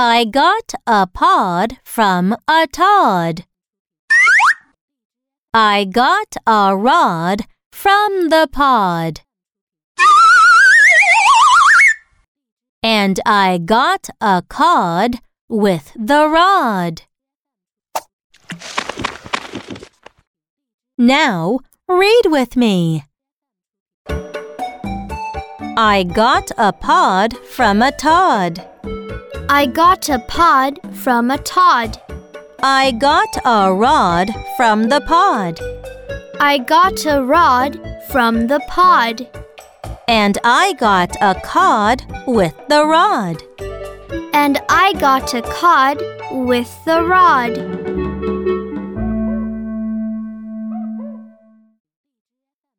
I got a pod from a Tod. I got a rod from the pod. And I got a cod with the rod. Now read with me. I got a pod from a Tod. I got a pod from a Tod. I got a rod from the pod. I got a rod from the pod. And I got a cod with the rod. And I got a cod with the rod.